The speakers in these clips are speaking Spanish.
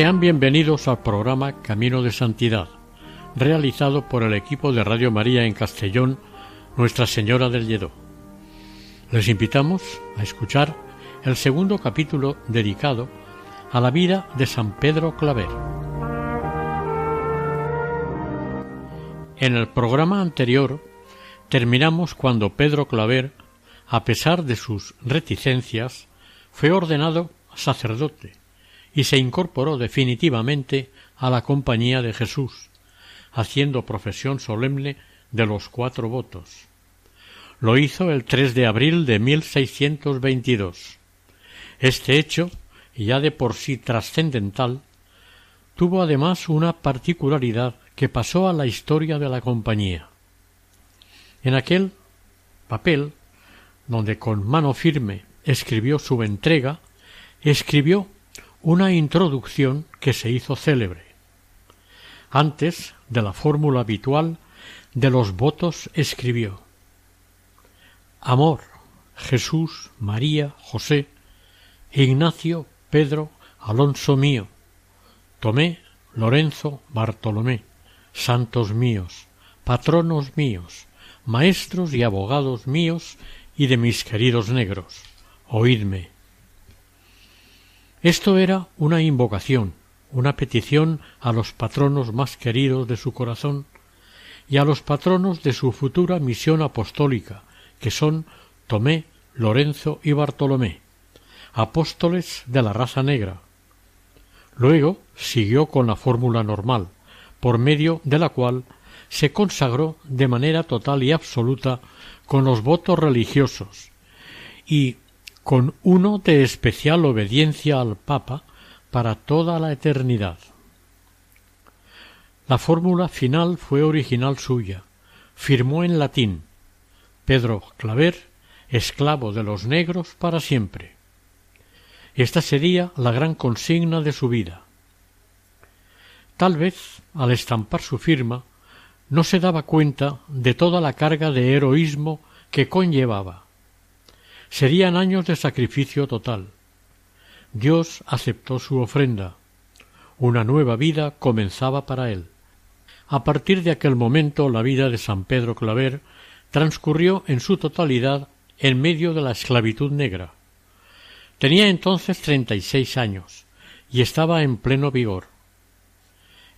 Sean bienvenidos al programa Camino de Santidad, realizado por el equipo de Radio María en Castellón, Nuestra Señora del Lledó. Les invitamos a escuchar el segundo capítulo dedicado a la vida de San Pedro Claver. En el programa anterior terminamos cuando Pedro Claver, a pesar de sus reticencias, fue ordenado sacerdote y se incorporó definitivamente a la compañía de Jesús, haciendo profesión solemne de los cuatro votos. Lo hizo el 3 de abril de 1622. Este hecho, ya de por sí trascendental, tuvo además una particularidad que pasó a la historia de la compañía. En aquel papel, donde con mano firme escribió su entrega, escribió una introducción que se hizo célebre. Antes de la fórmula habitual de los votos escribió Amor, Jesús, María, José, Ignacio, Pedro, Alonso mío, Tomé, Lorenzo, Bartolomé, santos míos, patronos míos, maestros y abogados míos y de mis queridos negros, oídme, esto era una invocación, una petición a los patronos más queridos de su corazón y a los patronos de su futura misión apostólica, que son Tomé, Lorenzo y Bartolomé, apóstoles de la raza negra. Luego siguió con la fórmula normal, por medio de la cual se consagró de manera total y absoluta con los votos religiosos y con uno de especial obediencia al Papa para toda la eternidad. La fórmula final fue original suya. Firmó en latín Pedro Claver, esclavo de los negros para siempre. Esta sería la gran consigna de su vida. Tal vez, al estampar su firma, no se daba cuenta de toda la carga de heroísmo que conllevaba Serían años de sacrificio total. Dios aceptó su ofrenda. Una nueva vida comenzaba para él. A partir de aquel momento la vida de San Pedro Claver transcurrió en su totalidad en medio de la esclavitud negra. Tenía entonces treinta y seis años y estaba en pleno vigor.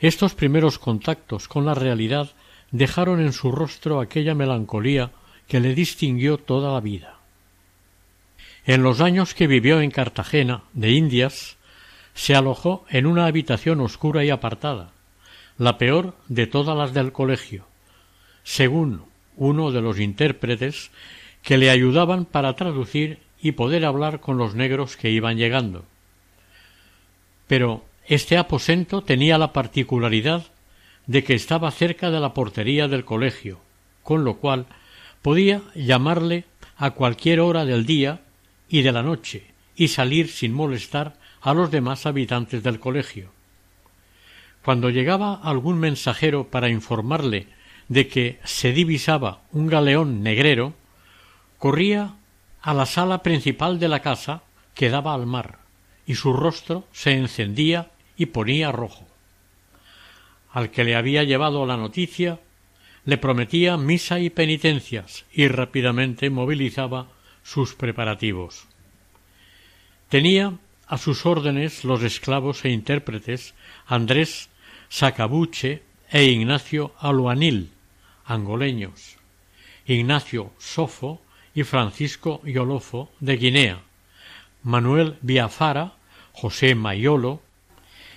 Estos primeros contactos con la realidad dejaron en su rostro aquella melancolía que le distinguió toda la vida. En los años que vivió en Cartagena, de Indias, se alojó en una habitación oscura y apartada, la peor de todas las del colegio, según uno de los intérpretes que le ayudaban para traducir y poder hablar con los negros que iban llegando. Pero este aposento tenía la particularidad de que estaba cerca de la portería del colegio, con lo cual podía llamarle a cualquier hora del día y de la noche y salir sin molestar a los demás habitantes del colegio. Cuando llegaba algún mensajero para informarle de que se divisaba un galeón negrero, corría a la sala principal de la casa que daba al mar, y su rostro se encendía y ponía rojo. Al que le había llevado la noticia, le prometía misa y penitencias, y rápidamente movilizaba sus preparativos. Tenía a sus órdenes los esclavos e intérpretes Andrés Sacabuche e Ignacio Aluanil, angoleños, Ignacio Sofo y Francisco Yolofo de Guinea, Manuel Biafara, José Mayolo,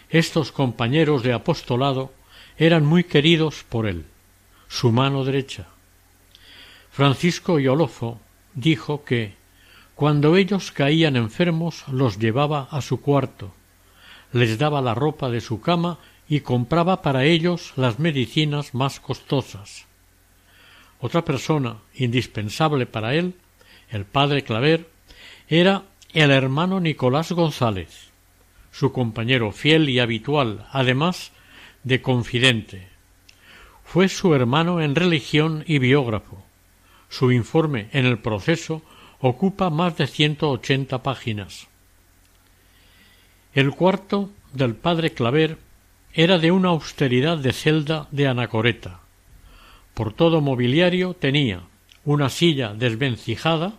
estos compañeros de apostolado eran muy queridos por él, su mano derecha. Francisco Yolofo dijo que cuando ellos caían enfermos los llevaba a su cuarto, les daba la ropa de su cama y compraba para ellos las medicinas más costosas. Otra persona indispensable para él, el padre Claver, era el hermano Nicolás González, su compañero fiel y habitual, además de confidente. Fue su hermano en religión y biógrafo. Su informe en el proceso ocupa más de ciento ochenta páginas. El cuarto del padre Claver era de una austeridad de celda de anacoreta. Por todo mobiliario tenía una silla desvencijada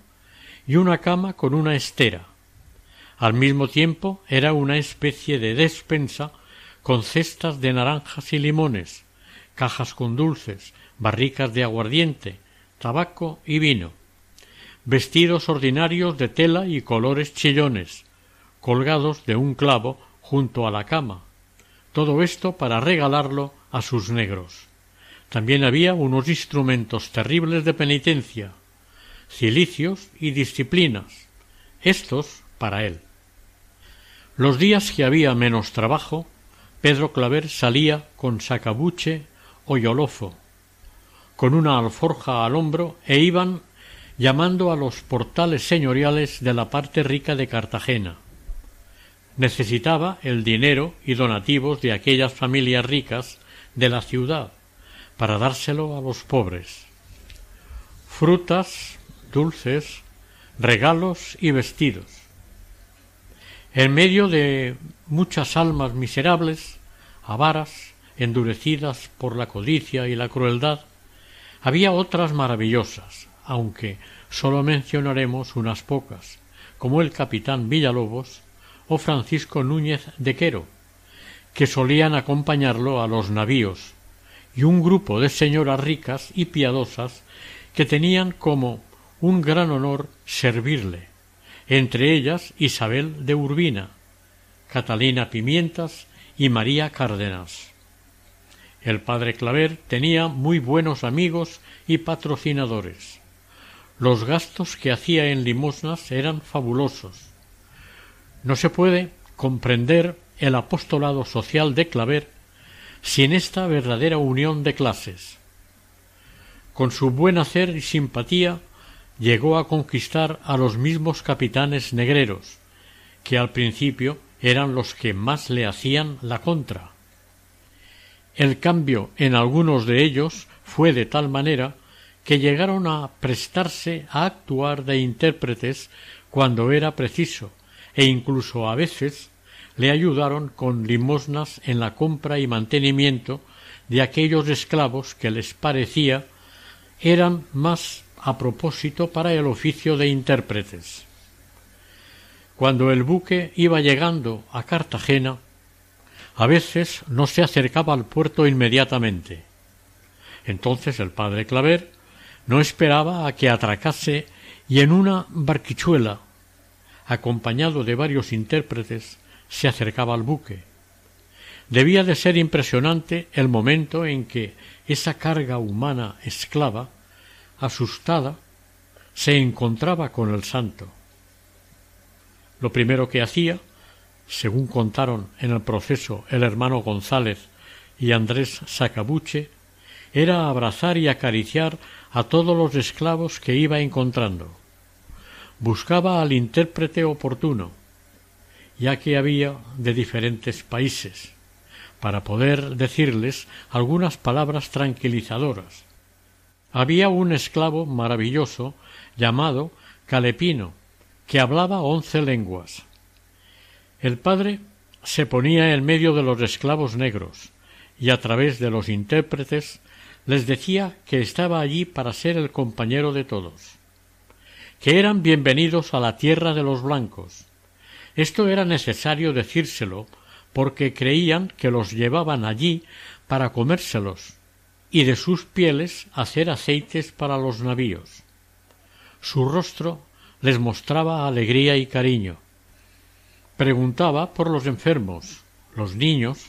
y una cama con una estera. Al mismo tiempo era una especie de despensa con cestas de naranjas y limones, cajas con dulces, barricas de aguardiente, tabaco y vino, vestidos ordinarios de tela y colores chillones, colgados de un clavo junto a la cama, todo esto para regalarlo a sus negros. También había unos instrumentos terribles de penitencia, cilicios y disciplinas, estos para él. Los días que había menos trabajo, Pedro Claver salía con sacabuche o yolofo, con una alforja al hombro, e iban llamando a los portales señoriales de la parte rica de Cartagena. Necesitaba el dinero y donativos de aquellas familias ricas de la ciudad para dárselo a los pobres. Frutas, dulces, regalos y vestidos. En medio de muchas almas miserables, avaras, endurecidas por la codicia y la crueldad, había otras maravillosas, aunque sólo mencionaremos unas pocas, como el capitán Villalobos o Francisco Núñez de Quero, que solían acompañarlo a los navíos, y un grupo de señoras ricas y piadosas que tenían como un gran honor servirle, entre ellas Isabel de Urbina, Catalina Pimientas y María Cárdenas. El padre Claver tenía muy buenos amigos y patrocinadores. Los gastos que hacía en limosnas eran fabulosos. No se puede comprender el apostolado social de Claver sin esta verdadera unión de clases. Con su buen hacer y simpatía llegó a conquistar a los mismos capitanes negreros, que al principio eran los que más le hacían la contra. El cambio en algunos de ellos fue de tal manera que llegaron a prestarse a actuar de intérpretes cuando era preciso, e incluso a veces le ayudaron con limosnas en la compra y mantenimiento de aquellos esclavos que les parecía eran más a propósito para el oficio de intérpretes. Cuando el buque iba llegando a Cartagena, a veces no se acercaba al puerto inmediatamente. Entonces el padre Claver no esperaba a que atracase y en una barquichuela, acompañado de varios intérpretes, se acercaba al buque. Debía de ser impresionante el momento en que esa carga humana esclava asustada, se encontraba con el santo. Lo primero que hacía, según contaron en el proceso el hermano González y Andrés Sacabuche, era abrazar y acariciar a todos los esclavos que iba encontrando. Buscaba al intérprete oportuno, ya que había de diferentes países, para poder decirles algunas palabras tranquilizadoras, había un esclavo maravilloso llamado Calepino, que hablaba once lenguas. El padre se ponía en medio de los esclavos negros y a través de los intérpretes les decía que estaba allí para ser el compañero de todos, que eran bienvenidos a la tierra de los blancos. Esto era necesario decírselo porque creían que los llevaban allí para comérselos y de sus pieles hacer aceites para los navíos. Su rostro les mostraba alegría y cariño. Preguntaba por los enfermos, los niños,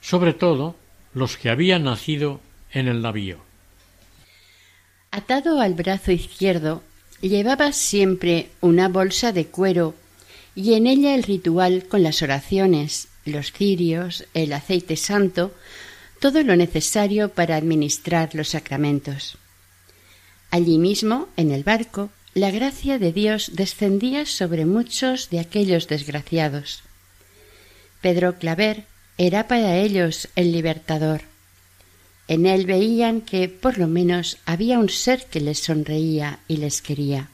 sobre todo los que habían nacido en el navío. Atado al brazo izquierdo, llevaba siempre una bolsa de cuero y en ella el ritual con las oraciones, los cirios, el aceite santo, todo lo necesario para administrar los sacramentos. Allí mismo, en el barco, la gracia de Dios descendía sobre muchos de aquellos desgraciados. Pedro Claver era para ellos el libertador. En él veían que por lo menos había un ser que les sonreía y les quería.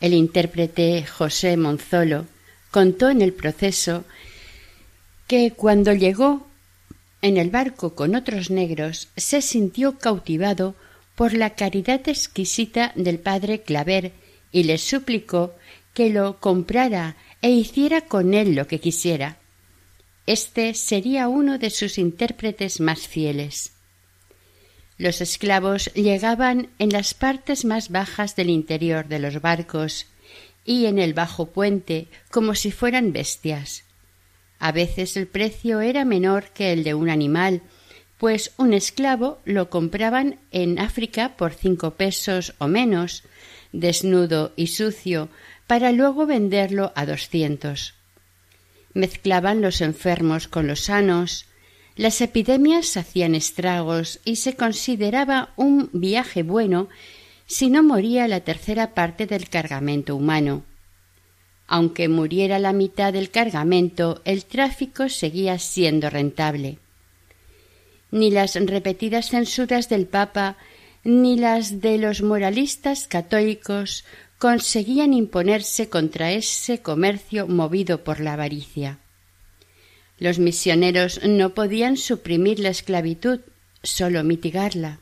El intérprete José Monzolo contó en el proceso que cuando llegó en el barco con otros negros se sintió cautivado por la caridad exquisita del padre Claver y le suplicó que lo comprara e hiciera con él lo que quisiera. Este sería uno de sus intérpretes más fieles. Los esclavos llegaban en las partes más bajas del interior de los barcos y en el bajo puente como si fueran bestias. A veces el precio era menor que el de un animal, pues un esclavo lo compraban en África por cinco pesos o menos, desnudo y sucio, para luego venderlo a doscientos. Mezclaban los enfermos con los sanos, las epidemias hacían estragos y se consideraba un viaje bueno si no moría la tercera parte del cargamento humano. Aunque muriera la mitad del cargamento, el tráfico seguía siendo rentable. Ni las repetidas censuras del Papa ni las de los moralistas católicos conseguían imponerse contra ese comercio movido por la avaricia. Los misioneros no podían suprimir la esclavitud, sólo mitigarla.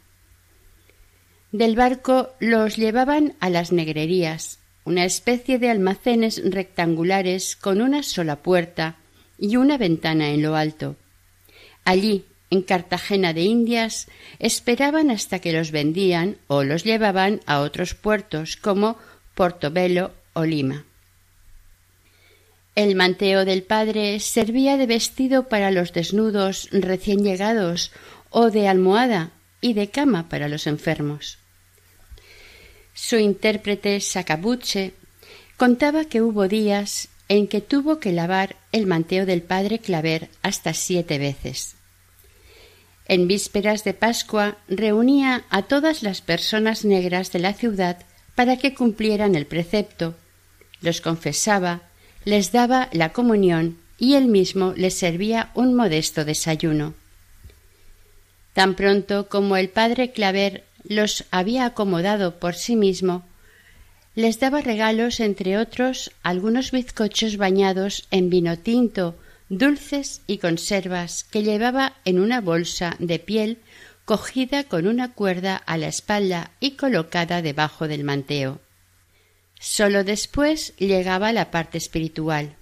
Del barco los llevaban a las negrerías, una especie de almacenes rectangulares con una sola puerta y una ventana en lo alto. Allí, en Cartagena de Indias, esperaban hasta que los vendían o los llevaban a otros puertos como Portobelo o Lima. El manteo del padre servía de vestido para los desnudos recién llegados o de almohada y de cama para los enfermos. Su intérprete Sacabuche contaba que hubo días en que tuvo que lavar el manteo del padre Claver hasta siete veces. En vísperas de Pascua reunía a todas las personas negras de la ciudad para que cumplieran el precepto, los confesaba, les daba la comunión y él mismo les servía un modesto desayuno. Tan pronto como el padre Claver los había acomodado por sí mismo, les daba regalos, entre otros, algunos bizcochos bañados en vino tinto, dulces y conservas que llevaba en una bolsa de piel cogida con una cuerda a la espalda y colocada debajo del manteo. Sólo después llegaba la parte espiritual.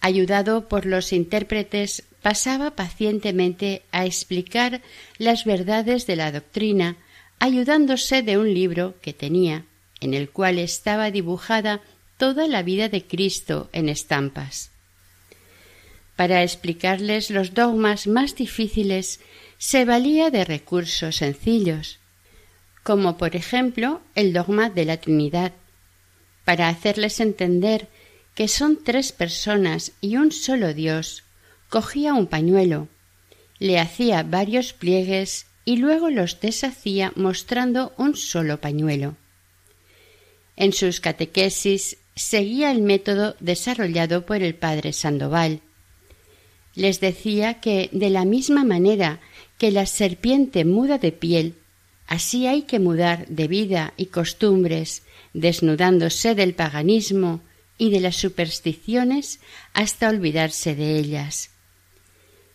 Ayudado por los intérpretes, pasaba pacientemente a explicar las verdades de la doctrina ayudándose de un libro que tenía, en el cual estaba dibujada toda la vida de Cristo en estampas. Para explicarles los dogmas más difíciles se valía de recursos sencillos, como por ejemplo el dogma de la Trinidad, para hacerles entender que son tres personas y un solo Dios, cogía un pañuelo, le hacía varios pliegues y luego los deshacía mostrando un solo pañuelo. En sus catequesis seguía el método desarrollado por el padre Sandoval. Les decía que de la misma manera que la serpiente muda de piel, así hay que mudar de vida y costumbres, desnudándose del paganismo y de las supersticiones hasta olvidarse de ellas.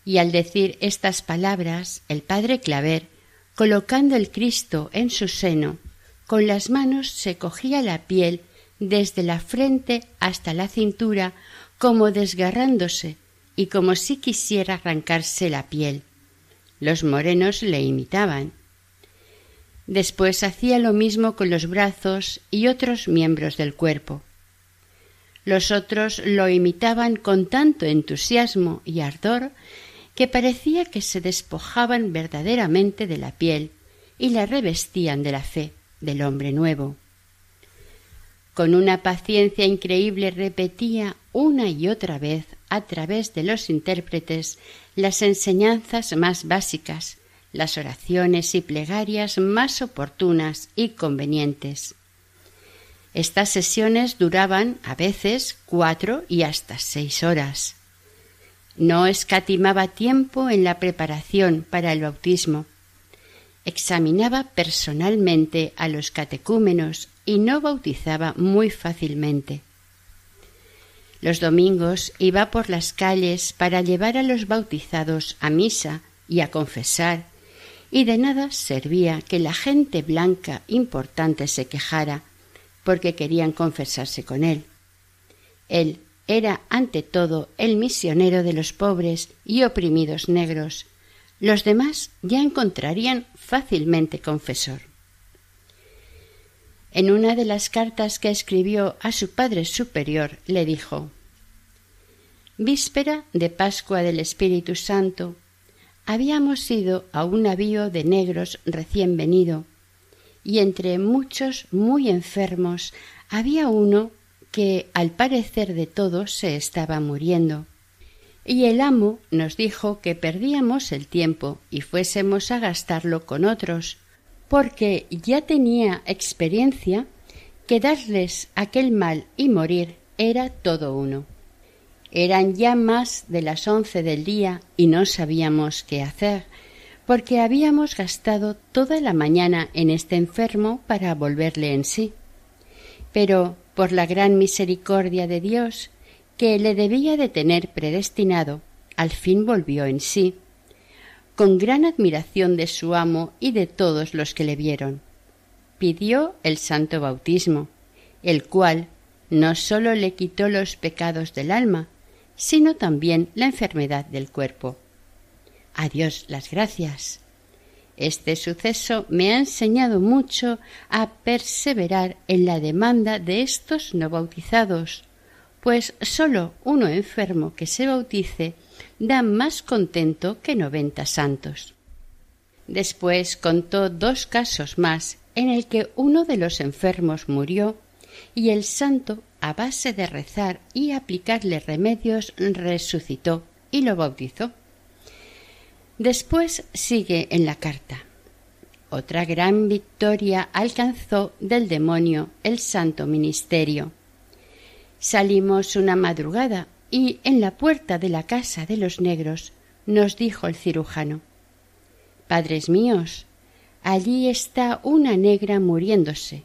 Y al decir estas palabras el padre Claver, colocando el Cristo en su seno, con las manos se cogía la piel desde la frente hasta la cintura, como desgarrándose y como si quisiera arrancarse la piel. Los morenos le imitaban. Después hacía lo mismo con los brazos y otros miembros del cuerpo. Los otros lo imitaban con tanto entusiasmo y ardor que parecía que se despojaban verdaderamente de la piel y la revestían de la fe del hombre nuevo. Con una paciencia increíble repetía una y otra vez a través de los intérpretes las enseñanzas más básicas, las oraciones y plegarias más oportunas y convenientes. Estas sesiones duraban a veces cuatro y hasta seis horas. No escatimaba tiempo en la preparación para el bautismo. Examinaba personalmente a los catecúmenos y no bautizaba muy fácilmente. Los domingos iba por las calles para llevar a los bautizados a misa y a confesar, y de nada servía que la gente blanca importante se quejara, porque querían confesarse con él. Él era ante todo el misionero de los pobres y oprimidos negros. Los demás ya encontrarían fácilmente confesor. En una de las cartas que escribió a su Padre Superior le dijo Víspera de Pascua del Espíritu Santo, habíamos ido a un navío de negros recién venido, y entre muchos muy enfermos había uno que al parecer de todos se estaba muriendo. Y el amo nos dijo que perdíamos el tiempo y fuésemos a gastarlo con otros, porque ya tenía experiencia que darles aquel mal y morir era todo uno. Eran ya más de las once del día y no sabíamos qué hacer, porque habíamos gastado toda la mañana en este enfermo para volverle en sí. Pero, por la gran misericordia de Dios, que le debía de tener predestinado, al fin volvió en sí, con gran admiración de su amo y de todos los que le vieron. Pidió el santo bautismo, el cual no sólo le quitó los pecados del alma, sino también la enfermedad del cuerpo. A Dios las gracias. Este suceso me ha enseñado mucho a perseverar en la demanda de estos no bautizados, pues sólo uno enfermo que se bautice da más contento que noventa santos. Después contó dos casos más en el que uno de los enfermos murió y el santo, a base de rezar y aplicarle remedios, resucitó y lo bautizó. Después sigue en la carta. Otra gran victoria alcanzó del demonio el santo ministerio. Salimos una madrugada y en la puerta de la casa de los negros nos dijo el cirujano Padres míos, allí está una negra muriéndose.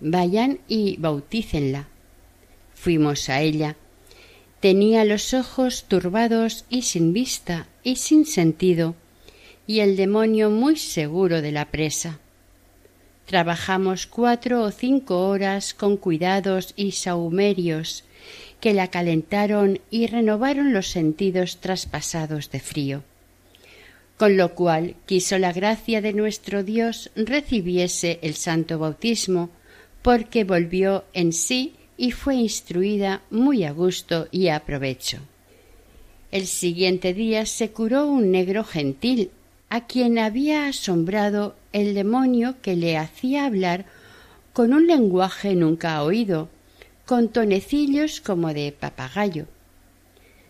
Vayan y bautícenla. Fuimos a ella. Tenía los ojos turbados y sin vista y sin sentido, y el demonio muy seguro de la presa. Trabajamos cuatro o cinco horas con cuidados y saumerios que la calentaron y renovaron los sentidos traspasados de frío. Con lo cual quiso la gracia de nuestro Dios recibiese el santo bautismo, porque volvió en sí y fue instruida muy a gusto y a provecho. El siguiente día se curó un negro gentil, a quien había asombrado el demonio que le hacía hablar con un lenguaje nunca oído, con tonecillos como de papagayo.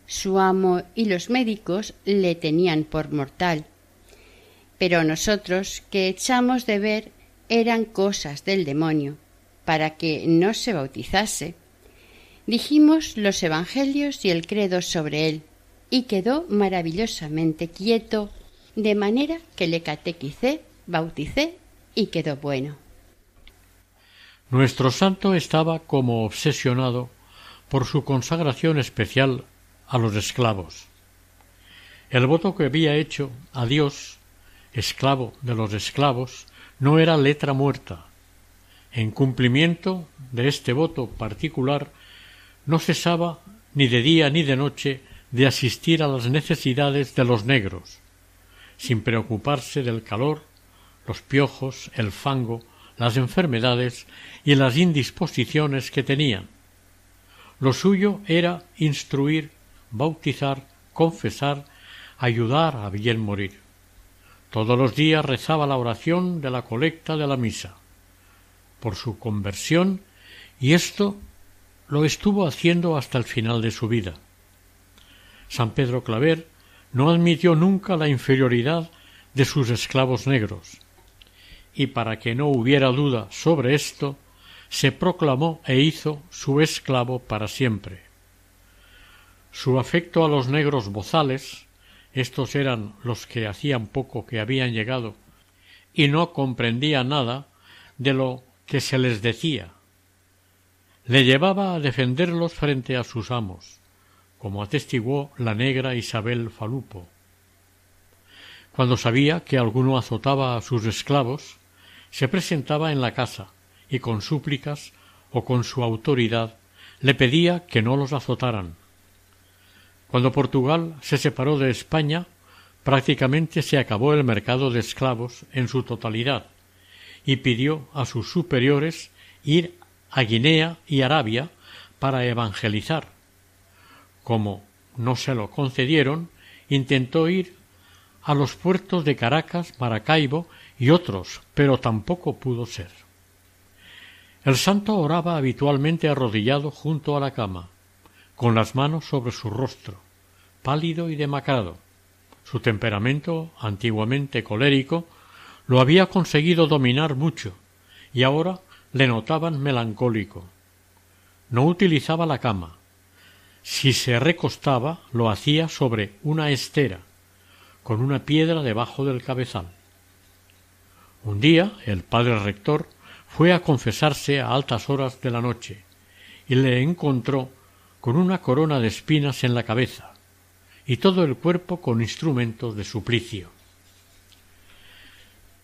Su amo y los médicos le tenían por mortal. Pero nosotros, que echamos de ver, eran cosas del demonio, para que no se bautizase. Dijimos los evangelios y el credo sobre él, y quedó maravillosamente quieto, de manera que le catequicé, bauticé y quedó bueno. Nuestro santo estaba como obsesionado por su consagración especial a los esclavos. El voto que había hecho a Dios, esclavo de los esclavos, no era letra muerta. En cumplimiento de este voto particular, no cesaba ni de día ni de noche de asistir a las necesidades de los negros, sin preocuparse del calor, los piojos, el fango, las enfermedades y las indisposiciones que tenían. Lo suyo era instruir, bautizar, confesar, ayudar a bien morir. Todos los días rezaba la oración de la colecta de la misa por su conversión y esto lo estuvo haciendo hasta el final de su vida. San Pedro Claver no admitió nunca la inferioridad de sus esclavos negros, y para que no hubiera duda sobre esto, se proclamó e hizo su esclavo para siempre. Su afecto a los negros bozales, estos eran los que hacían poco que habían llegado y no comprendía nada de lo que se les decía. Le llevaba a defenderlos frente a sus amos, como atestiguó la negra Isabel Falupo. Cuando sabía que alguno azotaba a sus esclavos, se presentaba en la casa y con súplicas o con su autoridad le pedía que no los azotaran. Cuando Portugal se separó de España, prácticamente se acabó el mercado de esclavos en su totalidad y pidió a sus superiores ir a Guinea y Arabia para evangelizar. Como no se lo concedieron, intentó ir a los puertos de Caracas, Maracaibo y otros, pero tampoco pudo ser. El santo oraba habitualmente arrodillado junto a la cama, con las manos sobre su rostro, pálido y demacrado. Su temperamento, antiguamente colérico, lo había conseguido dominar mucho, y ahora le notaban melancólico. No utilizaba la cama. Si se recostaba, lo hacía sobre una estera, con una piedra debajo del cabezal. Un día el padre rector fue a confesarse a altas horas de la noche y le encontró con una corona de espinas en la cabeza y todo el cuerpo con instrumentos de suplicio.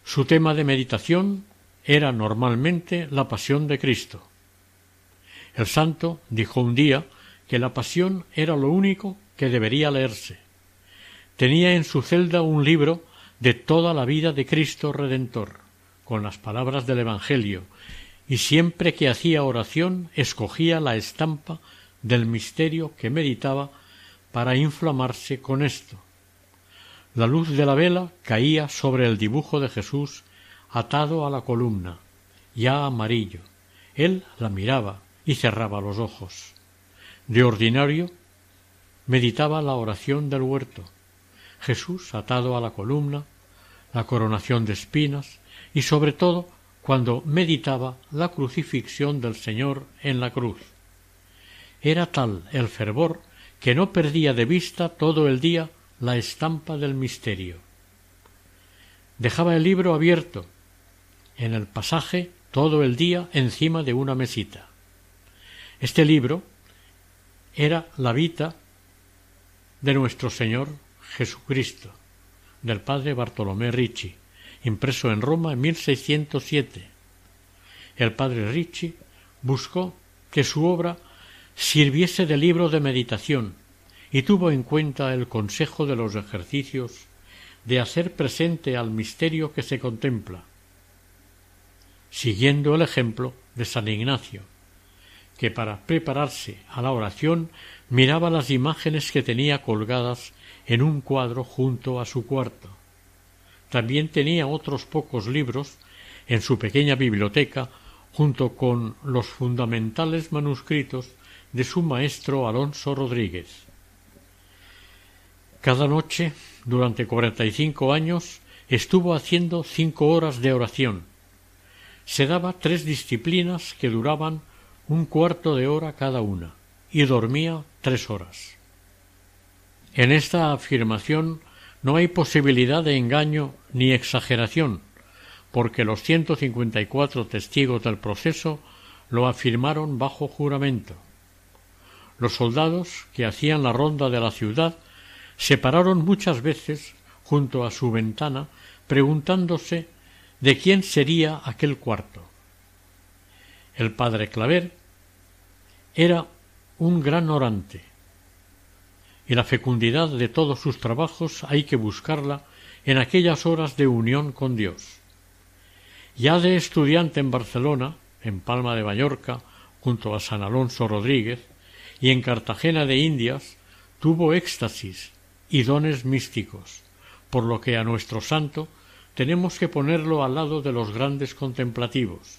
Su tema de meditación era normalmente la pasión de Cristo. El santo dijo un día que la pasión era lo único que debería leerse. Tenía en su celda un libro de toda la vida de Cristo Redentor, con las palabras del Evangelio, y siempre que hacía oración escogía la estampa del misterio que meditaba para inflamarse con esto. La luz de la vela caía sobre el dibujo de Jesús atado a la columna, ya amarillo. Él la miraba y cerraba los ojos. De ordinario meditaba la oración del huerto, Jesús atado a la columna, la coronación de espinas y sobre todo cuando meditaba la crucifixión del Señor en la cruz. Era tal el fervor que no perdía de vista todo el día la estampa del misterio. Dejaba el libro abierto, en el pasaje todo el día encima de una mesita. Este libro era la vita de nuestro Señor Jesucristo, del padre Bartolomé Ricci, impreso en Roma en 1607. El padre Ricci buscó que su obra sirviese de libro de meditación y tuvo en cuenta el consejo de los ejercicios de hacer presente al misterio que se contempla, siguiendo el ejemplo de San Ignacio, que para prepararse a la oración miraba las imágenes que tenía colgadas en un cuadro junto a su cuarto. También tenía otros pocos libros en su pequeña biblioteca junto con los fundamentales manuscritos de su maestro Alonso Rodríguez. Cada noche, durante cuarenta y cinco años, estuvo haciendo cinco horas de oración. Se daba tres disciplinas que duraban un cuarto de hora cada una, y dormía tres horas. En esta afirmación no hay posibilidad de engaño ni exageración, porque los ciento cincuenta y cuatro testigos del proceso lo afirmaron bajo juramento. Los soldados que hacían la ronda de la ciudad se pararon muchas veces junto a su ventana preguntándose de quién sería aquel cuarto. El padre Claver era un gran orante, y la fecundidad de todos sus trabajos hay que buscarla en aquellas horas de unión con Dios. Ya de estudiante en Barcelona, en Palma de Mallorca, junto a San Alonso Rodríguez, y en Cartagena de Indias tuvo éxtasis y dones místicos, por lo que a nuestro santo tenemos que ponerlo al lado de los grandes contemplativos.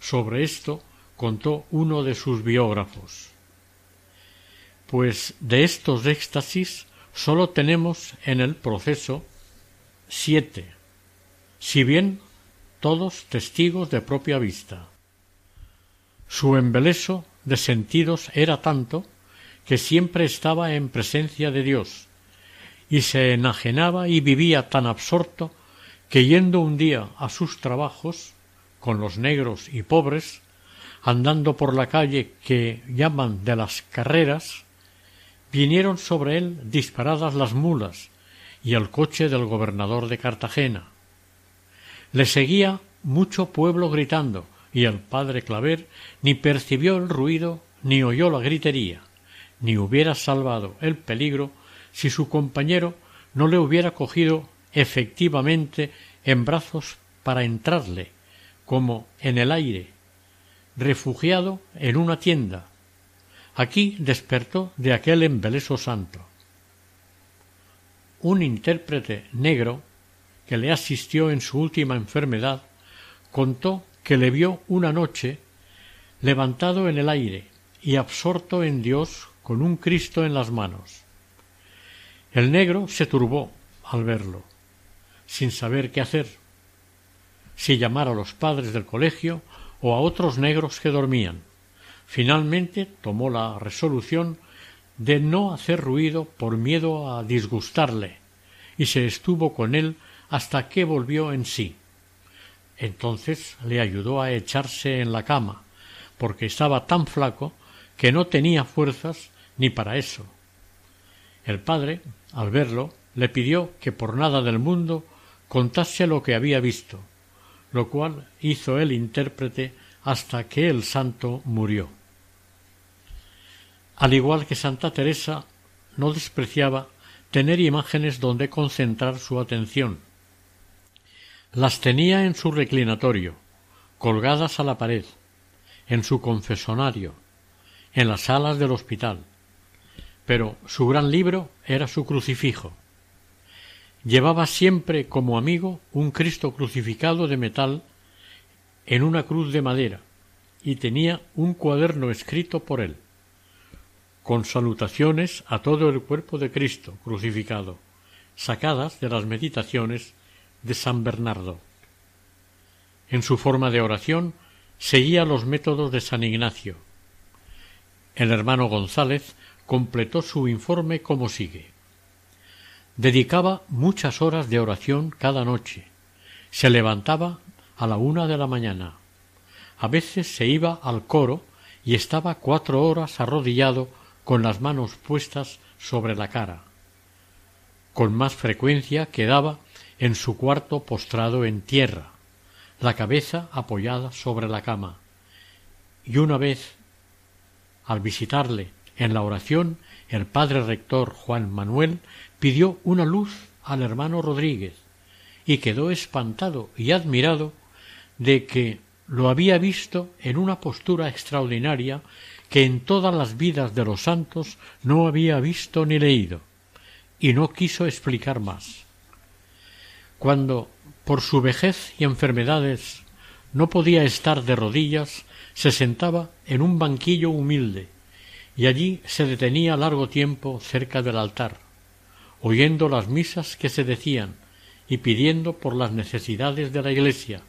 Sobre esto contó uno de sus biógrafos. Pues de estos éxtasis sólo tenemos en el proceso siete, si bien todos testigos de propia vista. Su embeleso de sentidos era tanto que siempre estaba en presencia de Dios, y se enajenaba y vivía tan absorto que yendo un día a sus trabajos con los negros y pobres, andando por la calle que llaman de las carreras, vinieron sobre él disparadas las mulas y el coche del gobernador de Cartagena. Le seguía mucho pueblo gritando, y el padre Claver ni percibió el ruido ni oyó la gritería, ni hubiera salvado el peligro si su compañero no le hubiera cogido efectivamente en brazos para entrarle, como en el aire, refugiado en una tienda. Aquí despertó de aquel embeleso santo. Un intérprete negro que le asistió en su última enfermedad contó que le vio una noche levantado en el aire y absorto en Dios con un Cristo en las manos. El negro se turbó al verlo, sin saber qué hacer, si llamar a los padres del colegio o a otros negros que dormían. Finalmente tomó la resolución de no hacer ruido por miedo a disgustarle, y se estuvo con él hasta que volvió en sí. Entonces le ayudó a echarse en la cama, porque estaba tan flaco que no tenía fuerzas ni para eso. El padre, al verlo, le pidió que por nada del mundo contase lo que había visto, lo cual hizo el intérprete hasta que el santo murió. Al igual que Santa Teresa, no despreciaba tener imágenes donde concentrar su atención. Las tenía en su reclinatorio, colgadas a la pared, en su confesonario, en las salas del hospital, pero su gran libro era su crucifijo. Llevaba siempre como amigo un Cristo crucificado de metal en una cruz de madera y tenía un cuaderno escrito por él, con salutaciones a todo el cuerpo de Cristo crucificado, sacadas de las meditaciones de San Bernardo. En su forma de oración seguía los métodos de San Ignacio. El hermano González completó su informe como sigue. Dedicaba muchas horas de oración cada noche. Se levantaba a la una de la mañana. A veces se iba al coro y estaba cuatro horas arrodillado con las manos puestas sobre la cara. Con más frecuencia quedaba en su cuarto postrado en tierra, la cabeza apoyada sobre la cama. Y una vez, al visitarle en la oración, el padre rector Juan Manuel pidió una luz al hermano Rodríguez y quedó espantado y admirado de que lo había visto en una postura extraordinaria que en todas las vidas de los santos no había visto ni leído, y no quiso explicar más. Cuando, por su vejez y enfermedades, no podía estar de rodillas, se sentaba en un banquillo humilde, y allí se detenía largo tiempo cerca del altar, oyendo las misas que se decían y pidiendo por las necesidades de la Iglesia,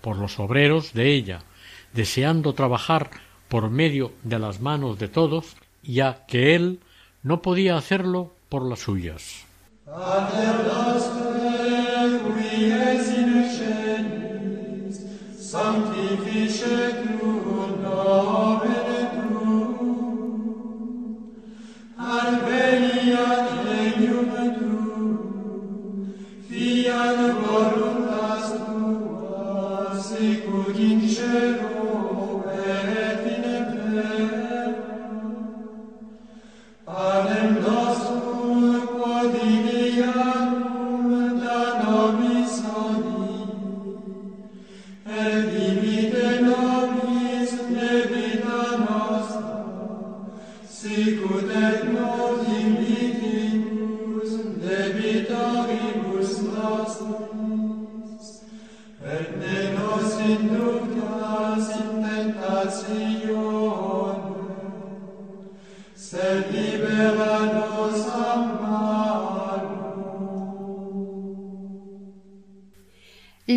por los obreros de ella, deseando trabajar por medio de las manos de todos, ya que él no podía hacerlo por las suyas.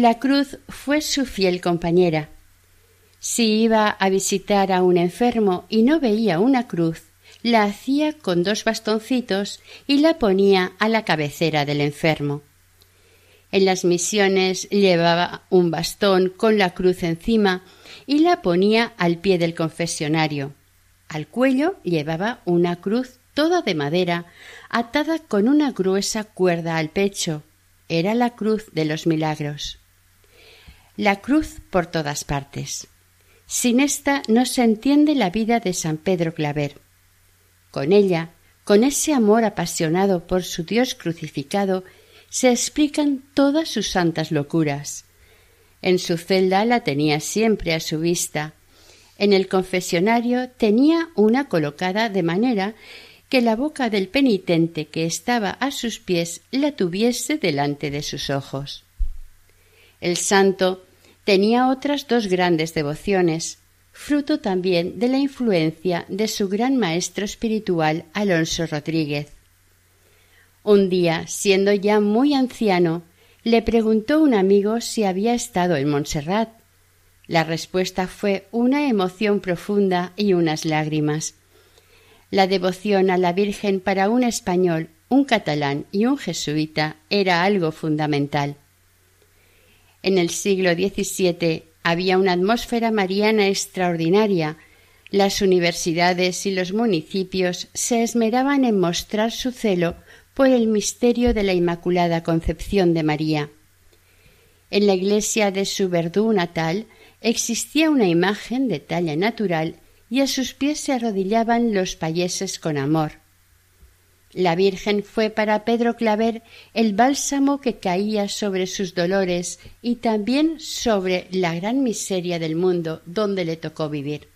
La cruz fue su fiel compañera. Si iba a visitar a un enfermo y no veía una cruz, la hacía con dos bastoncitos y la ponía a la cabecera del enfermo. En las misiones llevaba un bastón con la cruz encima y la ponía al pie del confesionario. Al cuello llevaba una cruz toda de madera, atada con una gruesa cuerda al pecho. Era la cruz de los milagros. La cruz por todas partes. Sin esta no se entiende la vida de San Pedro Claver. Con ella, con ese amor apasionado por su Dios crucificado, se explican todas sus santas locuras. En su celda la tenía siempre a su vista. En el confesionario tenía una colocada de manera que la boca del penitente que estaba a sus pies la tuviese delante de sus ojos. El santo tenía otras dos grandes devociones, fruto también de la influencia de su gran maestro espiritual Alonso Rodríguez. Un día, siendo ya muy anciano, le preguntó un amigo si había estado en Montserrat. La respuesta fue una emoción profunda y unas lágrimas. La devoción a la Virgen para un español, un catalán y un jesuita era algo fundamental. En el siglo XVII había una atmósfera mariana extraordinaria. Las universidades y los municipios se esmeraban en mostrar su celo por el misterio de la Inmaculada Concepción de María. En la iglesia de su Verdú natal existía una imagen de talla natural y a sus pies se arrodillaban los payeses con amor. La Virgen fue para Pedro Claver el bálsamo que caía sobre sus dolores y también sobre la gran miseria del mundo donde le tocó vivir.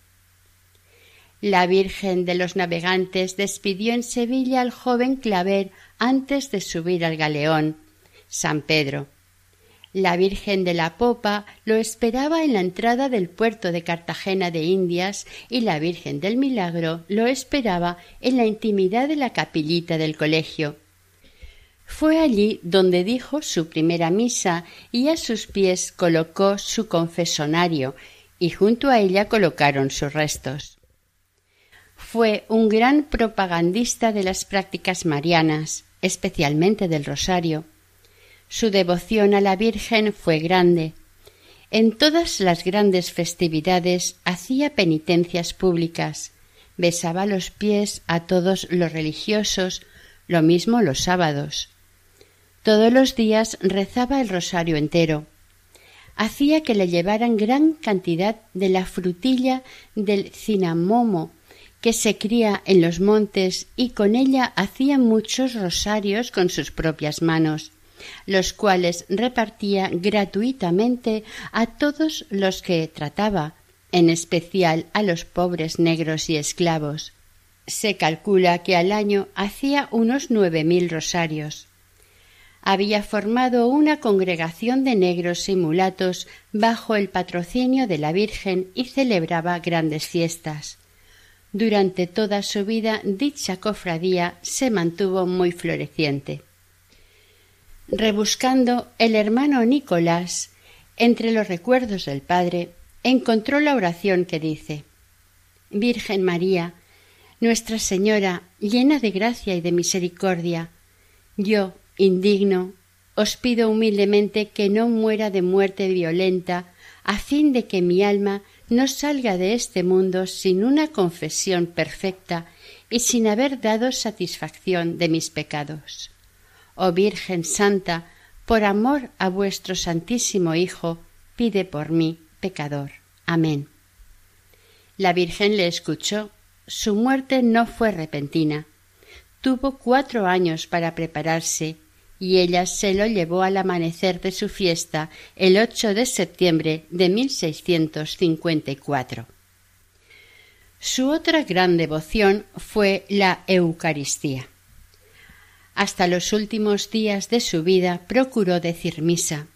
La Virgen de los Navegantes despidió en Sevilla al joven Claver antes de subir al galeón, San Pedro, la Virgen de la Popa lo esperaba en la entrada del puerto de Cartagena de Indias y la Virgen del Milagro lo esperaba en la intimidad de la capillita del colegio. Fue allí donde dijo su primera misa y a sus pies colocó su confesonario y junto a ella colocaron sus restos. Fue un gran propagandista de las prácticas marianas, especialmente del rosario, su devoción a la Virgen fue grande. En todas las grandes festividades hacía penitencias públicas, besaba los pies a todos los religiosos, lo mismo los sábados. Todos los días rezaba el rosario entero. Hacía que le llevaran gran cantidad de la frutilla del cinamomo que se cría en los montes y con ella hacía muchos rosarios con sus propias manos los cuales repartía gratuitamente a todos los que trataba, en especial a los pobres negros y esclavos. Se calcula que al año hacía unos nueve mil rosarios. Había formado una congregación de negros y mulatos bajo el patrocinio de la Virgen y celebraba grandes fiestas. Durante toda su vida dicha cofradía se mantuvo muy floreciente. Rebuscando el hermano Nicolás entre los recuerdos del Padre, encontró la oración que dice Virgen María, Nuestra Señora, llena de gracia y de misericordia, yo, indigno, os pido humildemente que no muera de muerte violenta, a fin de que mi alma no salga de este mundo sin una confesión perfecta y sin haber dado satisfacción de mis pecados. Oh Virgen Santa, por amor a vuestro Santísimo Hijo, pide por mí, pecador. Amén. La Virgen le escuchó. Su muerte no fue repentina. Tuvo cuatro años para prepararse y ella se lo llevó al amanecer de su fiesta el 8 de septiembre de 1654. Su otra gran devoción fue la Eucaristía. Hasta los últimos días de su vida procuró decir misa.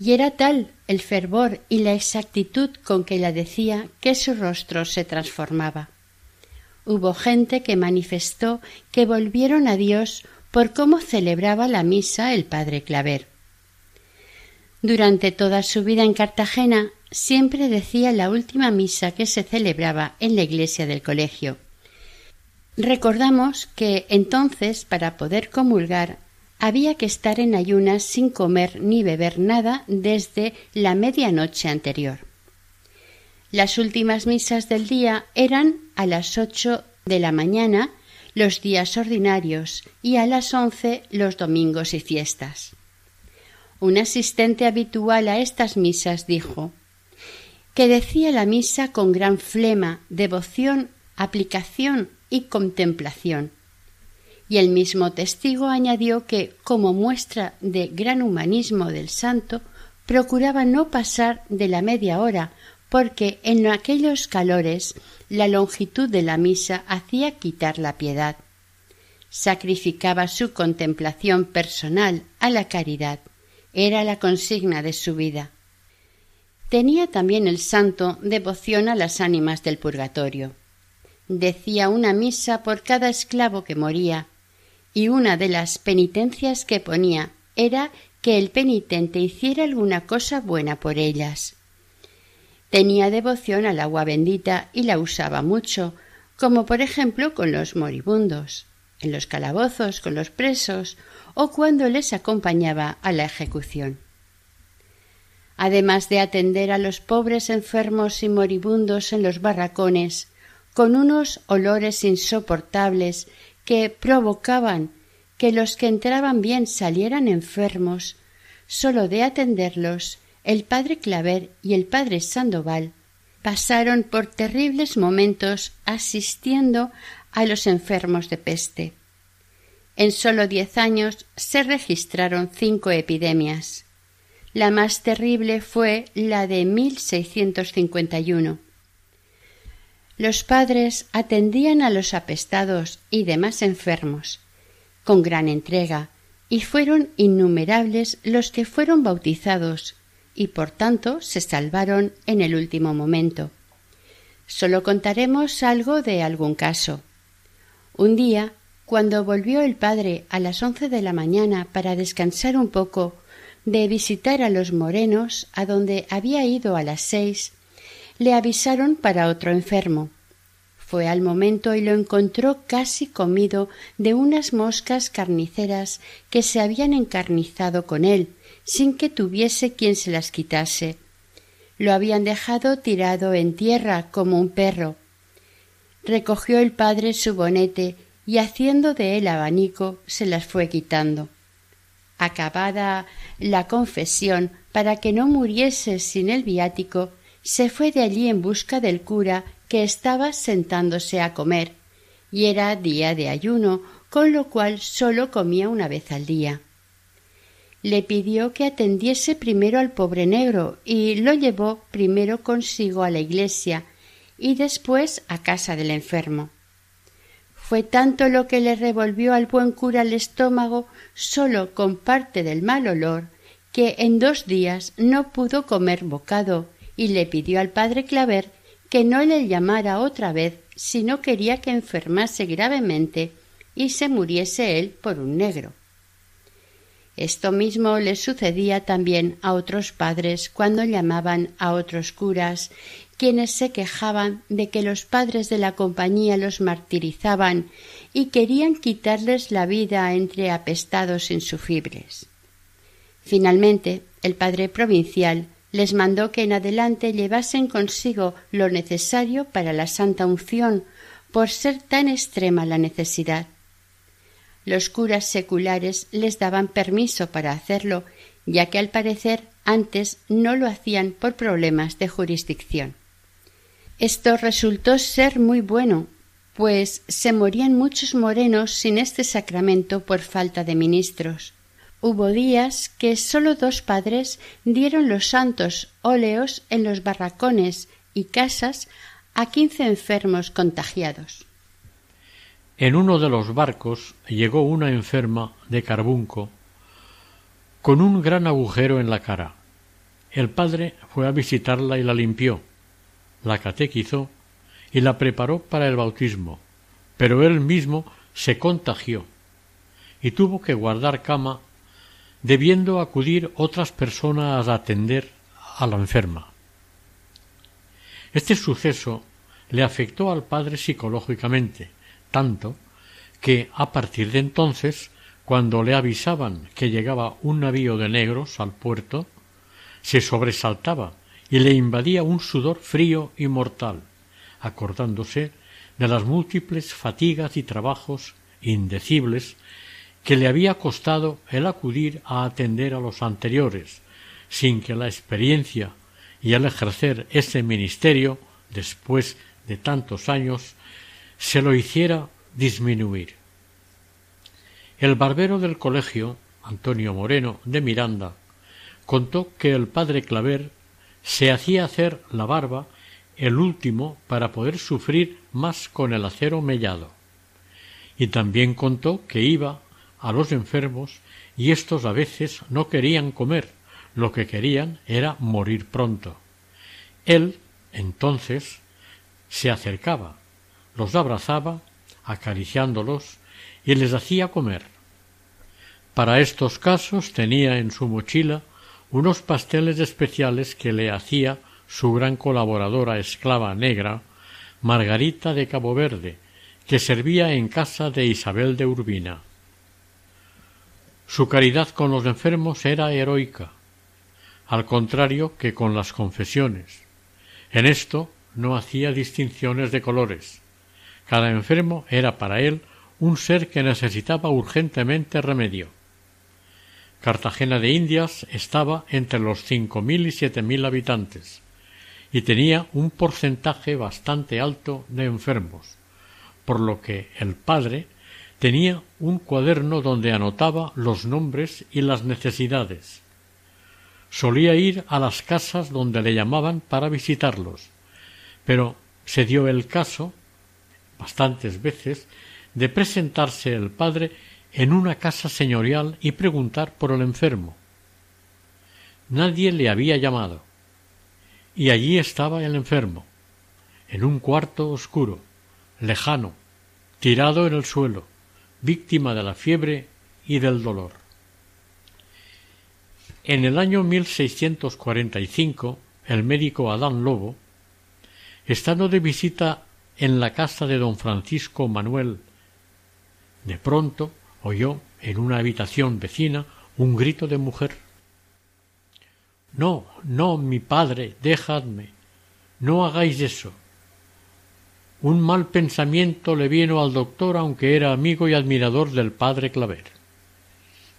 Y era tal el fervor y la exactitud con que la decía que su rostro se transformaba. Hubo gente que manifestó que volvieron a Dios por cómo celebraba la misa el padre Claver. Durante toda su vida en Cartagena siempre decía la última misa que se celebraba en la iglesia del colegio. Recordamos que entonces, para poder comulgar, había que estar en ayunas sin comer ni beber nada desde la medianoche anterior. Las últimas misas del día eran a las ocho de la mañana los días ordinarios y a las once los domingos y fiestas. Un asistente habitual a estas misas dijo que decía la misa con gran flema, devoción, aplicación y contemplación. Y el mismo testigo añadió que, como muestra de gran humanismo del santo, procuraba no pasar de la media hora, porque en aquellos calores la longitud de la misa hacía quitar la piedad. Sacrificaba su contemplación personal a la caridad. Era la consigna de su vida. Tenía también el santo devoción a las ánimas del purgatorio. Decía una misa por cada esclavo que moría, y una de las penitencias que ponía era que el penitente hiciera alguna cosa buena por ellas. Tenía devoción al agua bendita y la usaba mucho, como por ejemplo con los moribundos, en los calabozos con los presos o cuando les acompañaba a la ejecución además de atender a los pobres enfermos y moribundos en los barracones, con unos olores insoportables que provocaban que los que entraban bien salieran enfermos, sólo de atenderlos, el padre Claver y el padre Sandoval pasaron por terribles momentos asistiendo a los enfermos de peste. En sólo diez años se registraron cinco epidemias. La más terrible fue la de 1651. Los padres atendían a los apestados y demás enfermos con gran entrega, y fueron innumerables los que fueron bautizados y por tanto se salvaron en el último momento. Solo contaremos algo de algún caso. Un día, cuando volvió el padre a las once de la mañana para descansar un poco de visitar a los morenos, a donde había ido a las seis, le avisaron para otro enfermo. Fue al momento y lo encontró casi comido de unas moscas carniceras que se habían encarnizado con él, sin que tuviese quien se las quitase. Lo habían dejado tirado en tierra como un perro. Recogió el padre su bonete y haciendo de él abanico se las fue quitando. Acabada la confesión, para que no muriese sin el viático, se fue de allí en busca del cura que estaba sentándose a comer, y era día de ayuno, con lo cual sólo comía una vez al día. Le pidió que atendiese primero al pobre negro y lo llevó primero consigo a la iglesia y después a casa del enfermo. Fue tanto lo que le revolvió al buen cura el estómago sólo con parte del mal olor que en dos días no pudo comer bocado y le pidió al padre Claver que no le llamara otra vez si no quería que enfermase gravemente y se muriese él por un negro. Esto mismo le sucedía también a otros padres cuando llamaban a otros curas quienes se quejaban de que los padres de la compañía los martirizaban y querían quitarles la vida entre apestados insufribles. Finalmente, el padre provincial les mandó que en adelante llevasen consigo lo necesario para la santa unción, por ser tan extrema la necesidad. Los curas seculares les daban permiso para hacerlo, ya que al parecer antes no lo hacían por problemas de jurisdicción. Esto resultó ser muy bueno, pues se morían muchos morenos sin este sacramento por falta de ministros. Hubo días que sólo dos padres dieron los santos óleos en los barracones y casas a quince enfermos contagiados. En uno de los barcos llegó una enferma de carbunco con un gran agujero en la cara. El padre fue a visitarla y la limpió la catequizó y la preparó para el bautismo, pero él mismo se contagió y tuvo que guardar cama debiendo acudir otras personas a atender a la enferma. Este suceso le afectó al padre psicológicamente, tanto que a partir de entonces, cuando le avisaban que llegaba un navío de negros al puerto, se sobresaltaba y le invadía un sudor frío y mortal, acordándose de las múltiples fatigas y trabajos indecibles que le había costado el acudir a atender a los anteriores, sin que la experiencia y el ejercer ese ministerio, después de tantos años, se lo hiciera disminuir. El barbero del colegio, Antonio Moreno de Miranda, contó que el padre Claver se hacía hacer la barba el último para poder sufrir más con el acero mellado. Y también contó que iba a los enfermos y éstos a veces no querían comer, lo que querían era morir pronto. Él, entonces, se acercaba, los abrazaba, acariciándolos, y les hacía comer. Para estos casos tenía en su mochila unos pasteles especiales que le hacía su gran colaboradora esclava negra, Margarita de Cabo Verde, que servía en casa de Isabel de Urbina. Su caridad con los enfermos era heroica, al contrario que con las confesiones. En esto no hacía distinciones de colores. Cada enfermo era para él un ser que necesitaba urgentemente remedio. Cartagena de Indias estaba entre los cinco mil y siete mil habitantes y tenía un porcentaje bastante alto de enfermos, por lo que el padre tenía un cuaderno donde anotaba los nombres y las necesidades. Solía ir a las casas donde le llamaban para visitarlos, pero se dio el caso, bastantes veces, de presentarse el padre en una casa señorial y preguntar por el enfermo. Nadie le había llamado. Y allí estaba el enfermo, en un cuarto oscuro, lejano, tirado en el suelo, víctima de la fiebre y del dolor. En el año 1645, el médico Adán Lobo, estando de visita en la casa de don Francisco Manuel, de pronto oyó en una habitación vecina un grito de mujer. No, no, mi padre, dejadme. No hagáis eso. Un mal pensamiento le vino al doctor aunque era amigo y admirador del padre Claver.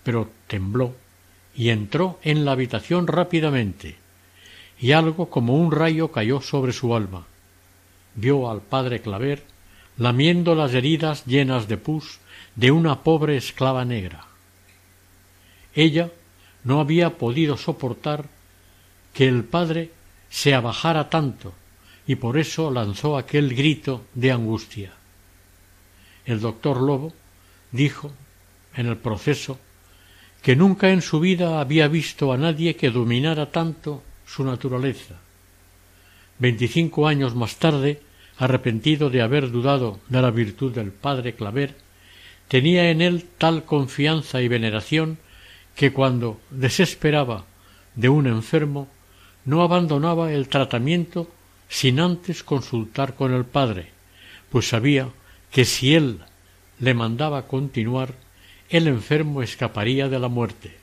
Pero tembló y entró en la habitación rápidamente, y algo como un rayo cayó sobre su alma. Vio al padre Claver lamiendo las heridas llenas de pus de una pobre esclava negra. Ella no había podido soportar que el padre se abajara tanto y por eso lanzó aquel grito de angustia. El doctor Lobo dijo en el proceso que nunca en su vida había visto a nadie que dominara tanto su naturaleza. Veinticinco años más tarde, arrepentido de haber dudado de la virtud del padre Claver, tenía en él tal confianza y veneración que cuando desesperaba de un enfermo no abandonaba el tratamiento sin antes consultar con el padre, pues sabía que si él le mandaba continuar, el enfermo escaparía de la muerte.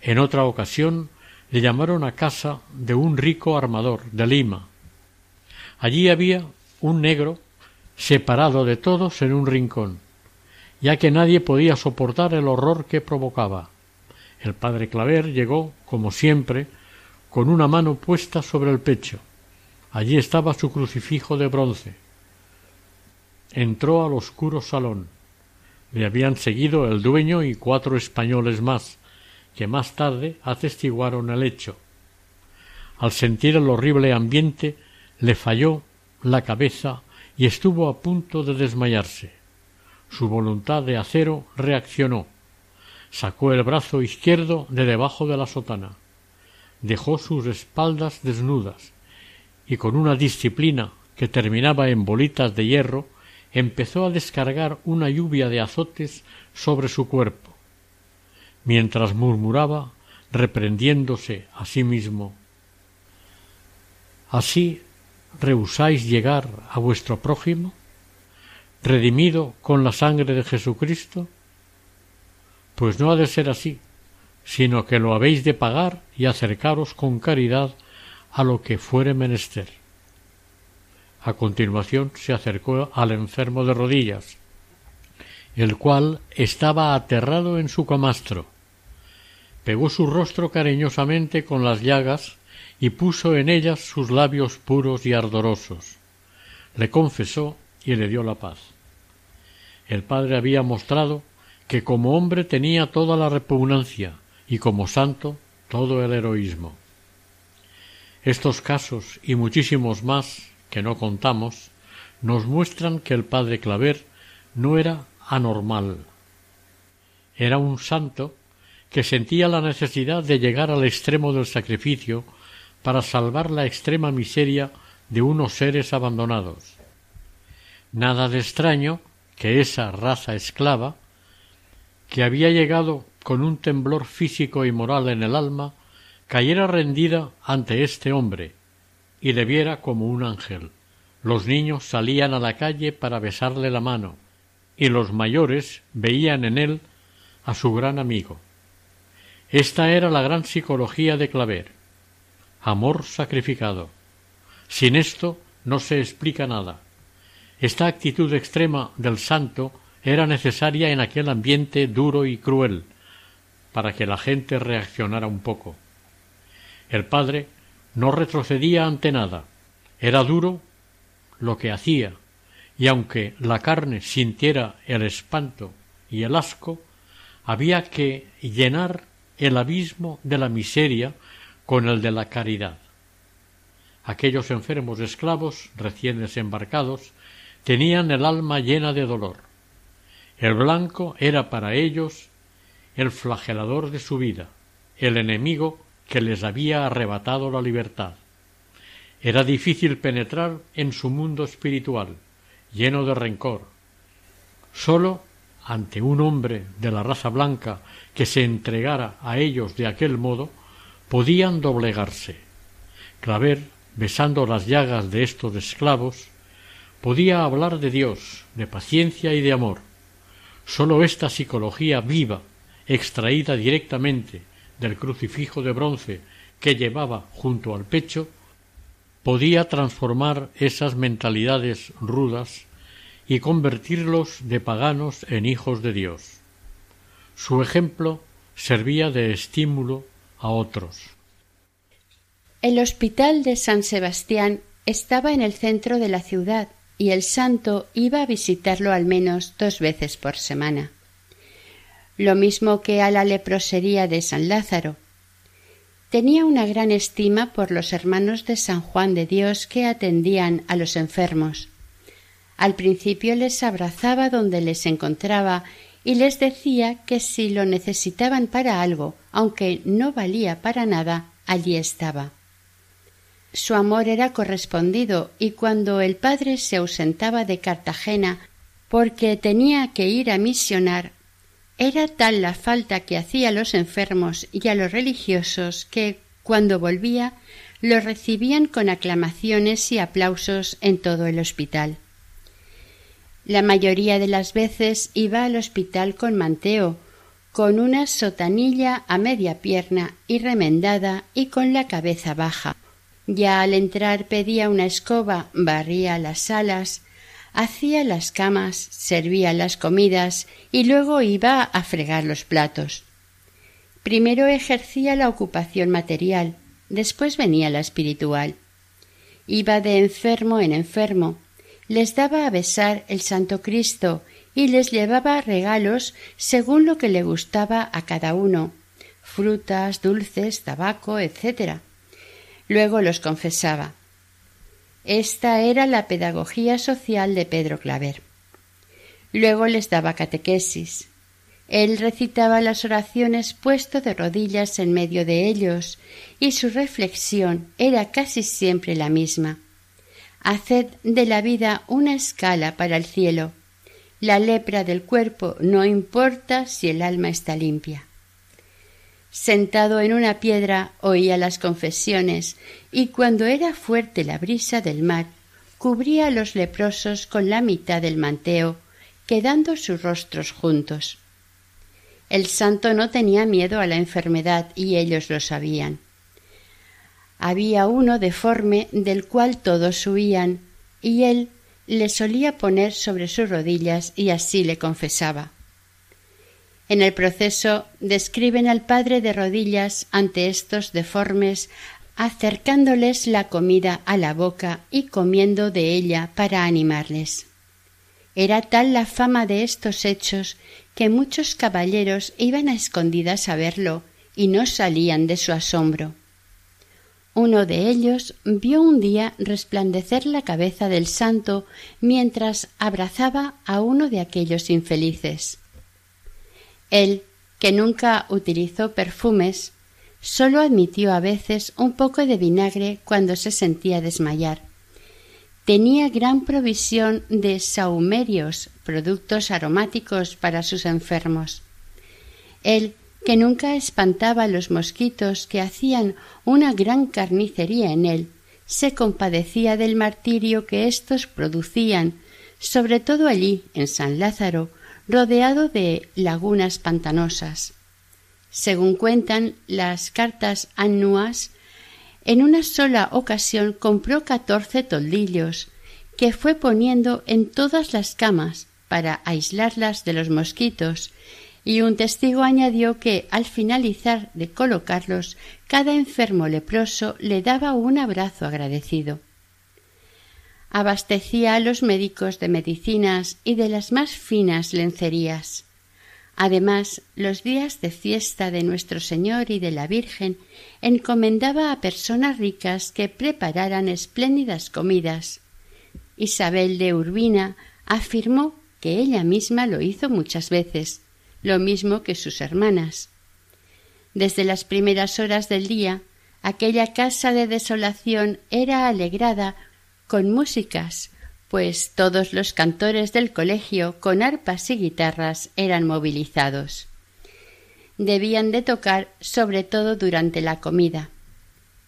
En otra ocasión le llamaron a casa de un rico armador de Lima, Allí había un negro separado de todos en un rincón, ya que nadie podía soportar el horror que provocaba. El padre Claver llegó, como siempre, con una mano puesta sobre el pecho. Allí estaba su crucifijo de bronce. Entró al oscuro salón. Le habían seguido el dueño y cuatro españoles más, que más tarde atestiguaron el hecho. Al sentir el horrible ambiente, le falló la cabeza y estuvo a punto de desmayarse. Su voluntad de acero reaccionó. Sacó el brazo izquierdo de debajo de la sotana. Dejó sus espaldas desnudas y con una disciplina que terminaba en bolitas de hierro empezó a descargar una lluvia de azotes sobre su cuerpo. mientras murmuraba, reprendiéndose a sí mismo Así rehusáis llegar a vuestro prójimo, redimido con la sangre de Jesucristo? Pues no ha de ser así, sino que lo habéis de pagar y acercaros con caridad a lo que fuere menester. A continuación se acercó al enfermo de rodillas, el cual estaba aterrado en su camastro. Pegó su rostro cariñosamente con las llagas y puso en ellas sus labios puros y ardorosos. Le confesó y le dio la paz. El padre había mostrado que como hombre tenía toda la repugnancia y como santo todo el heroísmo. Estos casos y muchísimos más que no contamos nos muestran que el padre Claver no era anormal. Era un santo que sentía la necesidad de llegar al extremo del sacrificio para salvar la extrema miseria de unos seres abandonados. Nada de extraño que esa raza esclava, que había llegado con un temblor físico y moral en el alma, cayera rendida ante este hombre y le viera como un ángel. Los niños salían a la calle para besarle la mano y los mayores veían en él a su gran amigo. Esta era la gran psicología de Claver. Amor sacrificado. Sin esto no se explica nada. Esta actitud extrema del santo era necesaria en aquel ambiente duro y cruel, para que la gente reaccionara un poco. El padre no retrocedía ante nada, era duro lo que hacía, y aunque la carne sintiera el espanto y el asco, había que llenar el abismo de la miseria con el de la caridad. Aquellos enfermos esclavos recién desembarcados tenían el alma llena de dolor. El blanco era para ellos el flagelador de su vida, el enemigo que les había arrebatado la libertad. Era difícil penetrar en su mundo espiritual, lleno de rencor. Sólo ante un hombre de la raza blanca que se entregara a ellos de aquel modo, podían doblegarse. Claver, besando las llagas de estos esclavos, podía hablar de Dios, de paciencia y de amor. Sólo esta psicología viva, extraída directamente del crucifijo de bronce que llevaba junto al pecho, podía transformar esas mentalidades rudas y convertirlos de paganos en hijos de Dios. Su ejemplo servía de estímulo a otros. El hospital de San Sebastián estaba en el centro de la ciudad y el santo iba a visitarlo al menos dos veces por semana. Lo mismo que a la leprosería de San Lázaro. Tenía una gran estima por los hermanos de San Juan de Dios que atendían a los enfermos. Al principio les abrazaba donde les encontraba y les decía que si lo necesitaban para algo, aunque no valía para nada, allí estaba. Su amor era correspondido y cuando el padre se ausentaba de Cartagena porque tenía que ir a misionar, era tal la falta que hacía a los enfermos y a los religiosos que, cuando volvía, lo recibían con aclamaciones y aplausos en todo el hospital. La mayoría de las veces iba al hospital con manteo, con una sotanilla a media pierna y remendada y con la cabeza baja, ya al entrar pedía una escoba, barría las salas, hacía las camas, servía las comidas y luego iba a fregar los platos. Primero ejercía la ocupación material, después venía la espiritual. Iba de enfermo en enfermo, les daba a besar el Santo Cristo y les llevaba regalos según lo que le gustaba a cada uno frutas, dulces, tabaco, etc. Luego los confesaba. Esta era la pedagogía social de Pedro Claver. Luego les daba catequesis. Él recitaba las oraciones puesto de rodillas en medio de ellos, y su reflexión era casi siempre la misma. Haced de la vida una escala para el cielo. La lepra del cuerpo no importa si el alma está limpia. Sentado en una piedra oía las confesiones, y cuando era fuerte la brisa del mar, cubría a los leprosos con la mitad del manteo, quedando sus rostros juntos. El santo no tenía miedo a la enfermedad y ellos lo sabían. Había uno deforme del cual todos huían, y él le solía poner sobre sus rodillas y así le confesaba. En el proceso describen al padre de rodillas ante estos deformes, acercándoles la comida a la boca y comiendo de ella para animarles. Era tal la fama de estos hechos que muchos caballeros iban a escondidas a verlo y no salían de su asombro. Uno de ellos vio un día resplandecer la cabeza del santo mientras abrazaba a uno de aquellos infelices. Él, que nunca utilizó perfumes, sólo admitió a veces un poco de vinagre cuando se sentía desmayar. Tenía gran provisión de saumerios, productos aromáticos para sus enfermos. Él, que nunca espantaba a los mosquitos que hacían una gran carnicería en él, se compadecía del martirio que éstos producían, sobre todo allí, en San Lázaro, rodeado de lagunas pantanosas. Según cuentan las cartas annuas, en una sola ocasión compró catorce toldillos, que fue poniendo en todas las camas para aislarlas de los mosquitos, y un testigo añadió que al finalizar de colocarlos, cada enfermo leproso le daba un abrazo agradecido abastecía a los médicos de medicinas y de las más finas lencerías. Además, los días de fiesta de nuestro Señor y de la Virgen encomendaba a personas ricas que prepararan espléndidas comidas. Isabel de Urbina afirmó que ella misma lo hizo muchas veces, lo mismo que sus hermanas. Desde las primeras horas del día, aquella casa de desolación era alegrada con músicas, pues todos los cantores del colegio con arpas y guitarras eran movilizados. Debían de tocar sobre todo durante la comida.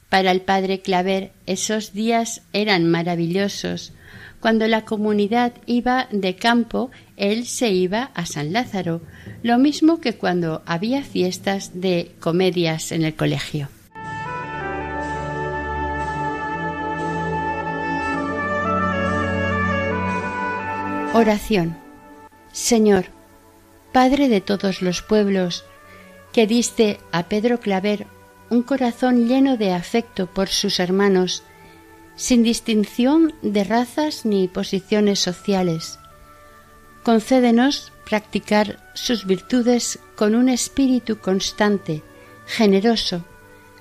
Para el padre Claver esos días eran maravillosos. Cuando la comunidad iba de campo, él se iba a San Lázaro, lo mismo que cuando había fiestas de comedias en el colegio. Oración. Señor, Padre de todos los pueblos, que diste a Pedro Claver un corazón lleno de afecto por sus hermanos, sin distinción de razas ni posiciones sociales. Concédenos practicar sus virtudes con un espíritu constante, generoso,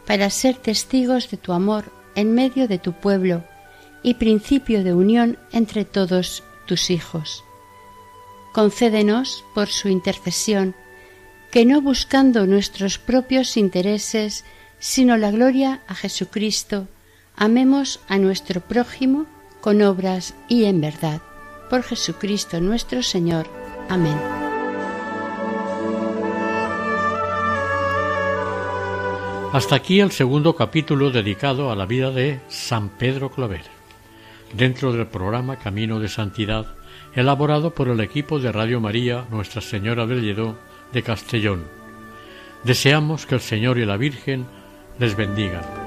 para ser testigos de tu amor en medio de tu pueblo y principio de unión entre todos tus hijos. Concédenos, por su intercesión, que no buscando nuestros propios intereses, sino la gloria a Jesucristo, amemos a nuestro prójimo con obras y en verdad. Por Jesucristo nuestro Señor. Amén. Hasta aquí el segundo capítulo dedicado a la vida de San Pedro Clover dentro del programa Camino de Santidad, elaborado por el equipo de Radio María Nuestra Señora del Lledó de Castellón. Deseamos que el Señor y la Virgen les bendigan.